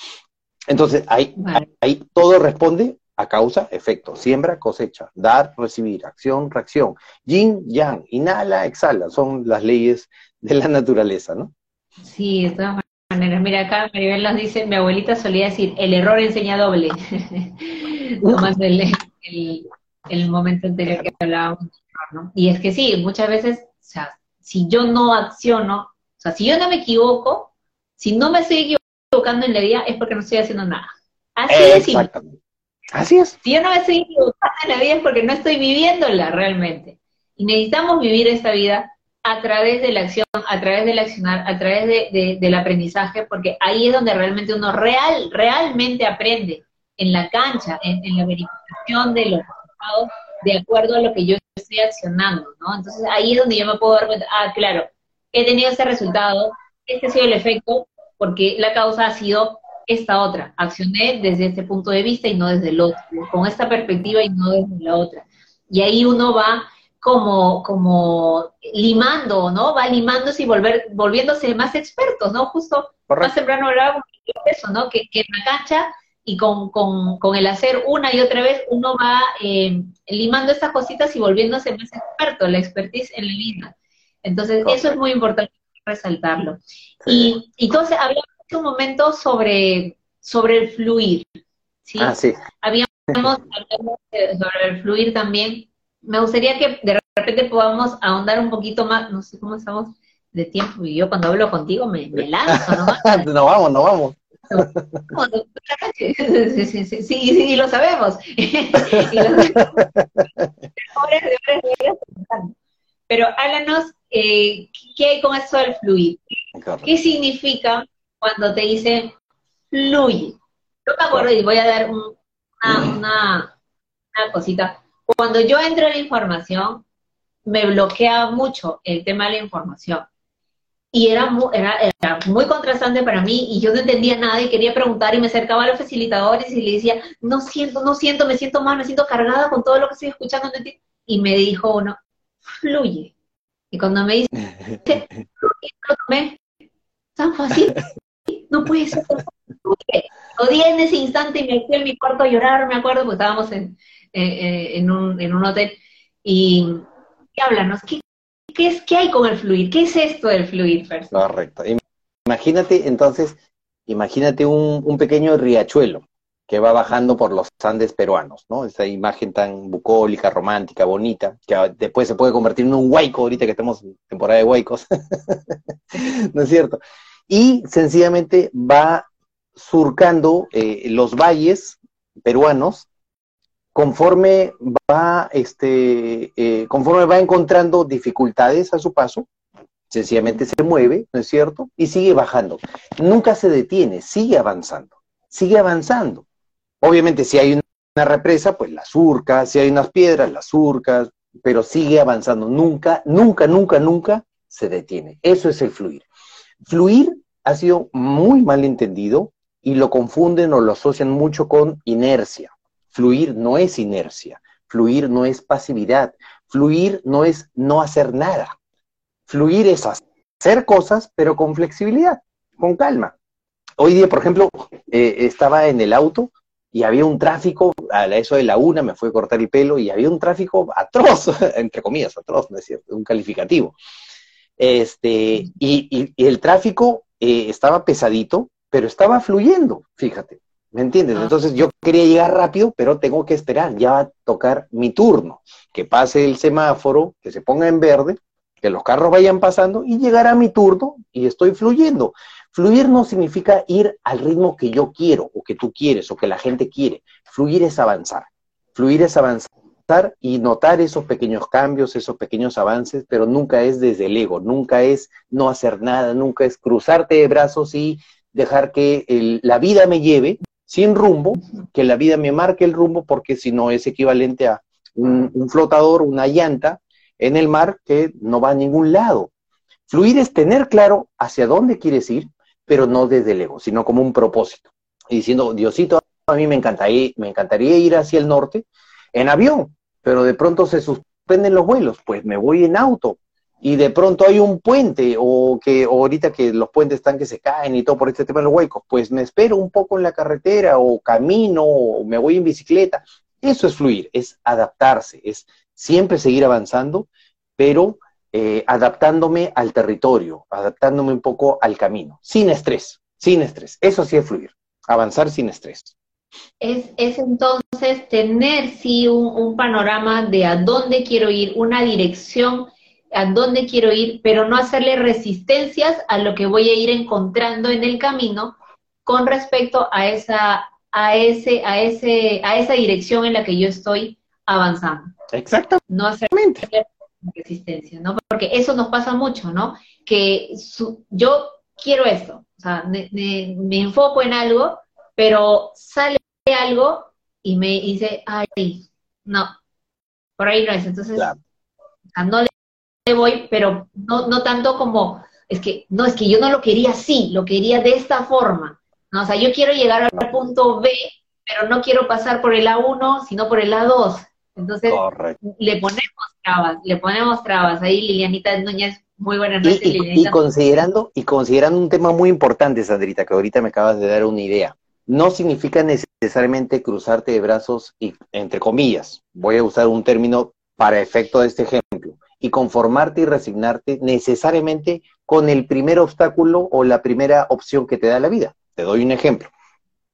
Speaker 2: Entonces, ahí, ahí todo responde a causa, efecto, siembra, cosecha, dar, recibir, acción, reacción, yin, yang, inhala, exhala, son las leyes de la naturaleza, ¿no?
Speaker 1: Sí, de todas maneras. Mira, acá Maribel nos dice, mi abuelita solía decir, el error enseña doble. Tomás el, el, momento anterior que hablábamos, ¿no? Y es que sí, muchas veces, o sea, si yo no acciono, o sea, si yo no me equivoco, si no me estoy equivocando en la vida, es porque no estoy haciendo nada. Así es
Speaker 2: Así es.
Speaker 1: Si yo no me estoy equivocando en la vida es porque no estoy viviéndola realmente. Y necesitamos vivir esta vida a través de la acción, a través del accionar, a través de, del aprendizaje, porque ahí es donde realmente uno real, realmente aprende, en la cancha, en, en la verificación de los resultados de acuerdo a lo que yo estoy accionando, ¿no? Entonces ahí es donde yo me puedo dar cuenta, ah, claro, he tenido ese resultado, este ha sido el efecto, porque la causa ha sido esta otra, accioné desde este punto de vista y no desde el otro, con esta perspectiva y no desde la otra. Y ahí uno va como, como limando, ¿no? Va limándose y volver, volviéndose más expertos, ¿no? Justo más temprano hablábamos de eso, ¿no? Que, que en la cancha y con, con, con, el hacer una y otra vez uno va eh, limando estas cositas y volviéndose más experto, la expertise en la vida. Entonces, eso es muy importante resaltarlo. Y, y entonces hablamos un momento sobre, sobre el fluir. ¿sí?
Speaker 2: Ah, sí.
Speaker 1: Habíamos hablado sobre el fluir también. Me gustaría que de repente podamos ahondar un poquito más, no sé cómo estamos de tiempo, y yo cuando hablo contigo me, me lanzo, ¿no?
Speaker 2: no vamos, no vamos.
Speaker 1: Sí, sí, sí, sí, lo sabemos. Pero háblanos, eh, ¿qué hay con eso del fluir? ¿Qué significa cuando te dice fluye? Yo me acuerdo y voy a dar una, una, cosita. Cuando yo entro en la información, me bloquea mucho el tema de la información. Y era muy, contrastante para mí y yo no entendía nada y quería preguntar y me acercaba a los facilitadores y le decía, no siento, no siento, me siento mal, me siento cargada con todo lo que estoy escuchando. Y me dijo uno, fluye. Y cuando me dice, fluye, tan fácil, no puede ser Lo di en ese instante y me fui en mi cuarto a llorar, me acuerdo, porque estábamos en, eh, en, un, en un hotel. Y, háblanos, ¿qué, ¿Qué, es, ¿Qué hay con el fluir? ¿Qué es esto del fluir,
Speaker 2: Correcto. Imagínate, entonces, imagínate un, pequeño riachuelo que va bajando por los Andes peruanos, ¿no? Esa imagen tan bucólica, romántica, bonita, que después se puede convertir en un huaico, ahorita que estamos en temporada de huaicos, ¿no es cierto? Y sencillamente va surcando eh, los valles peruanos conforme va, este, eh, conforme va encontrando dificultades a su paso, sencillamente se mueve, ¿no es cierto? Y sigue bajando. Nunca se detiene, sigue avanzando, sigue avanzando. Obviamente, si hay una represa, pues la surca, si hay unas piedras, las surcas, pero sigue avanzando. Nunca, nunca, nunca, nunca se detiene. Eso es el fluir. Fluir ha sido muy mal entendido y lo confunden o lo asocian mucho con inercia. Fluir no es inercia, fluir no es pasividad, fluir no es no hacer nada. Fluir es hacer cosas, pero con flexibilidad, con calma. Hoy día, por ejemplo, eh, estaba en el auto y había un tráfico, a eso de la una me fue a cortar el pelo y había un tráfico atroz, entre comillas, atroz, ¿no es cierto? Un calificativo. Este, y, el tráfico eh, estaba pesadito, pero estaba fluyendo, fíjate. ¿Me entiendes? Ah. Entonces yo quería llegar rápido, pero tengo que esperar, ya va a tocar mi turno, que pase el semáforo, que se ponga en verde, que los carros vayan pasando y llegará mi turno y estoy fluyendo. Fluir no significa ir al ritmo que yo quiero o que tú quieres o que la gente quiere. Fluir es avanzar. Fluir es avanzar y notar esos pequeños cambios, esos pequeños avances, pero nunca es desde el ego, nunca es no hacer nada, nunca es cruzarte de brazos y dejar que la vida me lleve, sin rumbo, que la vida me marque el rumbo, porque si no es equivalente a un, flotador, una llanta en el mar que no va a ningún lado. Fluir es tener claro hacia dónde quieres ir, pero no desde el ego, sino como un propósito. Y diciendo, Diosito, a mí me encantaría, me encantaría ir hacia el norte en avión, pero de pronto se suspenden los vuelos, pues me voy en auto y de pronto hay un puente o que ahorita que los puentes están que se caen y todo por este tema de los huecos, pues me espero un poco en la carretera o camino o me voy en bicicleta. Eso es fluir, es adaptarse, es siempre seguir avanzando, pero eh, adaptándome al territorio, adaptándome un poco al camino, sin estrés, sin estrés. Eso sí es fluir, avanzar sin estrés.
Speaker 1: Es, es entonces tener sí un, un panorama de a dónde quiero ir, una dirección a dónde quiero ir, pero no hacerle resistencias a lo que voy a ir encontrando en el camino con respecto a esa, a ese, a ese, a esa dirección en la que yo estoy avanzando.
Speaker 2: Exactamente.
Speaker 1: No hacer resistencia, ¿no? Porque eso nos pasa mucho, ¿no? Que yo quiero esto, o sea, me, enfoco en algo, pero sale algo y me dice, ay, no, por ahí no es. Entonces, no le voy, pero no, no tanto como, es que, no, es que yo no lo quería así, lo quería de esta forma. ¿no? O sea, yo quiero llegar al punto B, pero no quiero pasar por el A1, sino por el A2. Entonces, le ponemos trabas, le ponemos trabas. Ahí Lilianita Núñez, muy buenas noches,
Speaker 2: y, Y considerando, y considerando un tema muy importante, Sandrita, que ahorita me acabas de dar una idea. No significa necesariamente cruzarte de brazos y, entre comillas, voy a usar un término para efecto de este ejemplo y conformarte y resignarte necesariamente con el primer obstáculo o la primera opción que te da la vida. Te doy un ejemplo.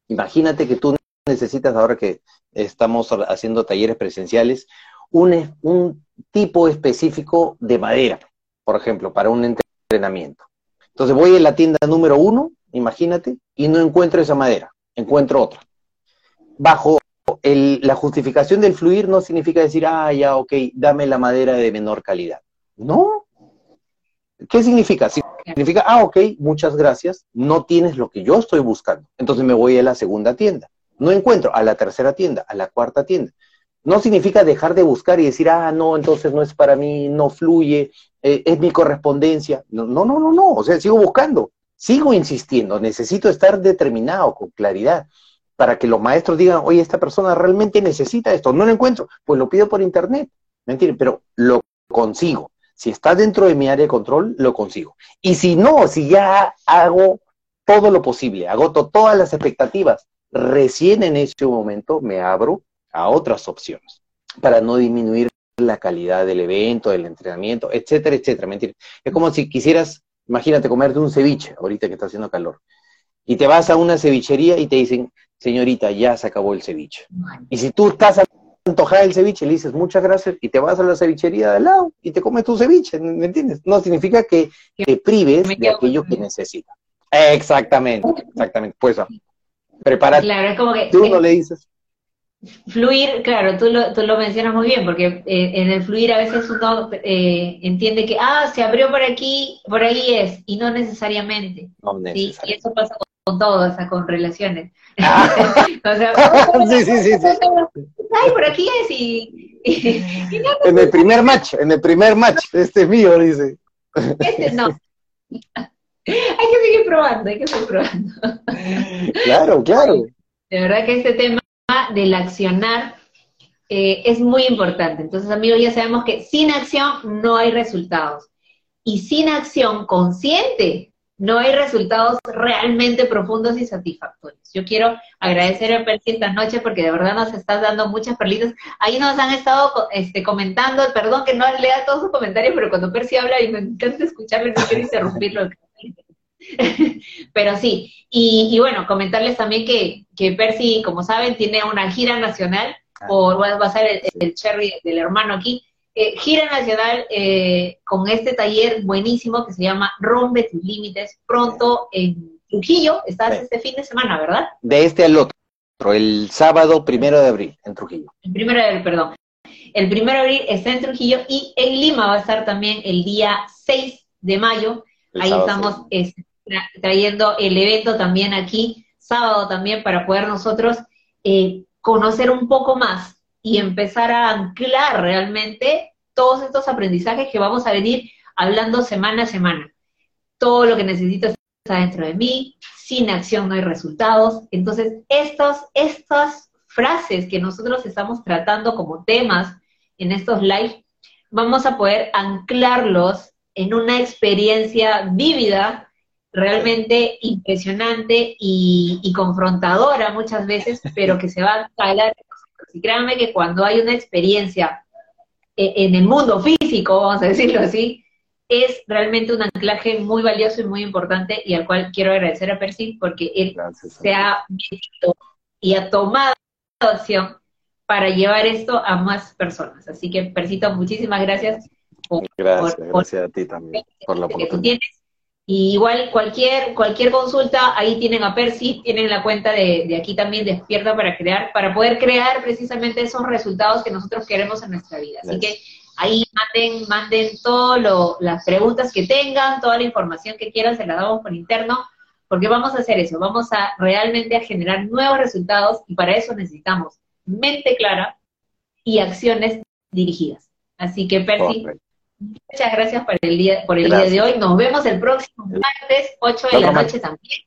Speaker 2: Imagínate que tú necesitas, ahora que estamos haciendo talleres presenciales, un, un tipo específico de madera, por ejemplo, para un entrenamiento. Entonces voy a la tienda número uno, imagínate, y no encuentro esa madera, encuentro otra. Bajo la justificación del fluir no significa decir, ah, ya, ok, dame la madera de menor calidad. No. ¿Qué significa? Significa, ah, ok, muchas gracias, no tienes lo que yo estoy buscando. Entonces me voy a la segunda tienda. No encuentro a la tercera tienda, a la cuarta tienda. No significa dejar de buscar y decir, ah, no, entonces no es para mí, no fluye, eh, es mi correspondencia. No, no, no, no, no, o sea, sigo buscando, sigo insistiendo, necesito estar determinado, con claridad para que los maestros digan, oye, esta persona realmente necesita esto, no lo encuentro, pues lo pido por internet, ¿me entienden? Pero lo consigo. Si está dentro de mi área de control, lo consigo. Y si no, si ya hago todo lo posible, agoto todas las expectativas, recién en ese momento me abro a otras opciones para no disminuir la calidad del evento, del entrenamiento, etcétera, etcétera. ¿me Es como si quisieras, imagínate, comerte un ceviche, ahorita que está haciendo calor, y te vas a una cevichería y te dicen, señorita, ya se acabó el ceviche. Y si tú estás antojada del ceviche, le dices muchas gracias y te vas a la cevichería de al lado y te comes tu ceviche, ¿me entiendes? No significa que te prives de aquello que necesitas. Exactamente, exactamente. Pues prepárate.
Speaker 1: Claro, es como que.
Speaker 2: Tú no le dices.
Speaker 1: Fluir, claro, tú lo, tú lo mencionas muy bien, porque eh, en el fluir a veces uno eh, entiende que, ah, se abrió por aquí, por ahí es, y no necesariamente. No ¿sí? Y eso pasa con todo, o sea, con relaciones.
Speaker 2: Ah. o sea, sí, sí, sí,
Speaker 1: Ay, por aquí es y...
Speaker 2: en el primer match, en el primer match, este es mío, dice.
Speaker 1: Este no. hay que seguir probando, hay que seguir probando.
Speaker 2: claro, claro.
Speaker 1: De verdad que este tema del accionar eh, es muy importante. Entonces, amigos, ya sabemos que sin acción no hay resultados. Y sin acción consciente no hay resultados realmente profundos y satisfactorios. Yo quiero agradecer a Percy esta noche porque de verdad nos estás dando muchas perlitas. Ahí nos han estado este, comentando, perdón que no lea todos sus comentarios, pero cuando Percy habla y me encanta escucharle, no quiero interrumpirlo. pero sí, y, bueno, comentarles también que, que Percy, como saben, tiene una gira nacional, ah. va a ser el, el cherry del hermano aquí, eh, gira nacional eh, con este taller buenísimo que se llama Rompe tus límites, pronto en Trujillo, estás este fin de semana, ¿verdad?
Speaker 2: De este al otro, el sábado primero de abril, en Trujillo.
Speaker 1: El primero de abril, perdón. El primero de abril está en Trujillo y en Lima va a estar también el día 6 de mayo. Ahí estamos este, trayendo el evento también aquí, sábado también, para poder nosotros eh, conocer un poco más y empezar a anclar realmente todos estos aprendizajes que vamos a venir hablando semana a semana. Todo lo que necesito dentro de mí, sin acción no hay resultados. Entonces, estos, estas frases que nosotros estamos tratando como temas en estos live, vamos a poder anclarlos en una experiencia vívida, realmente impresionante y, confrontadora muchas veces, pero que se va a calar. Y créanme que cuando hay una experiencia eh, en el mundo físico, vamos a decirlo así, es realmente un anclaje muy valioso y muy importante y al cual quiero agradecer a Percy porque él se ha metido y ha tomado acción para llevar esto a más personas. Así que, Persito, muchísimas gracias.
Speaker 2: gracias, gracias a ti también por la oportunidad.
Speaker 1: Y igual cualquier, cualquier consulta, ahí tienen a Percy, tienen la cuenta de, aquí también Despierta para crear, para poder crear precisamente esos resultados que nosotros queremos en nuestra vida. Así que Ahí manden, manden todas las preguntas que tengan, toda la información que quieran, se la damos por interno, porque vamos a hacer eso, vamos a realmente a generar nuevos resultados y para eso necesitamos mente clara y acciones dirigidas. Así que, Percy, muchas gracias por el día, por el día de hoy. Nos vemos el próximo martes, 8 de la noche también,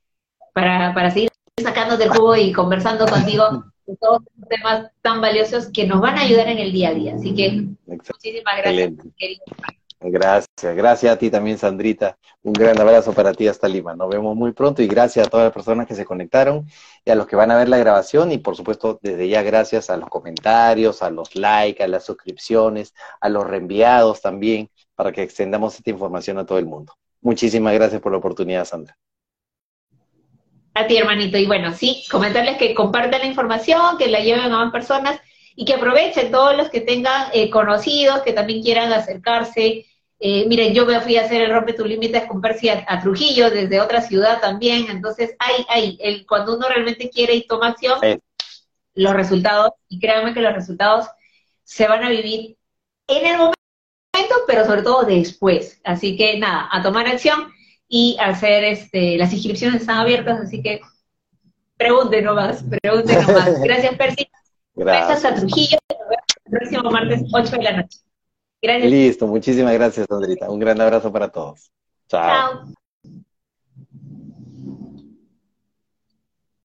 Speaker 1: para, para seguir sacando del jugo y conversando contigo todos estos temas tan valiosos que nos van a ayudar en el día a día. Así que muchísimas gracias.
Speaker 2: Gracias, gracias a ti también, Sandrita. Un gran abrazo para ti hasta Lima. Nos vemos muy pronto y gracias a todas las personas que se conectaron y a los que van a ver la grabación y por supuesto desde ya gracias a los comentarios, a los likes, a las suscripciones, a los reenviados también para que extendamos esta información a todo el mundo. Muchísimas gracias por la oportunidad, Sandra.
Speaker 1: A ti, hermanito. Y bueno, sí, comentarles que compartan la información, que la lleven a más personas y que aprovechen todos los que tengan eh, conocidos, que también quieran acercarse. Eh, miren, yo me fui a hacer el Rompe tus Límites con Percy a, Trujillo, desde otra ciudad también. Entonces, hay, hay, el, cuando uno realmente quiere y toma acción, los resultados, y créanme que los resultados se van a vivir en el momento, pero sobre todo después. Así que nada, a tomar acción y hacer este, las inscripciones están abiertas, así que pregunten nomás, pregunten nomás. Gracias, Percy. Gracias. a Trujillo. El próximo martes, 8 de la noche.
Speaker 2: Gracias. Listo, muchísimas gracias, Sandrita. Un gran abrazo para todos. Chao. Chao.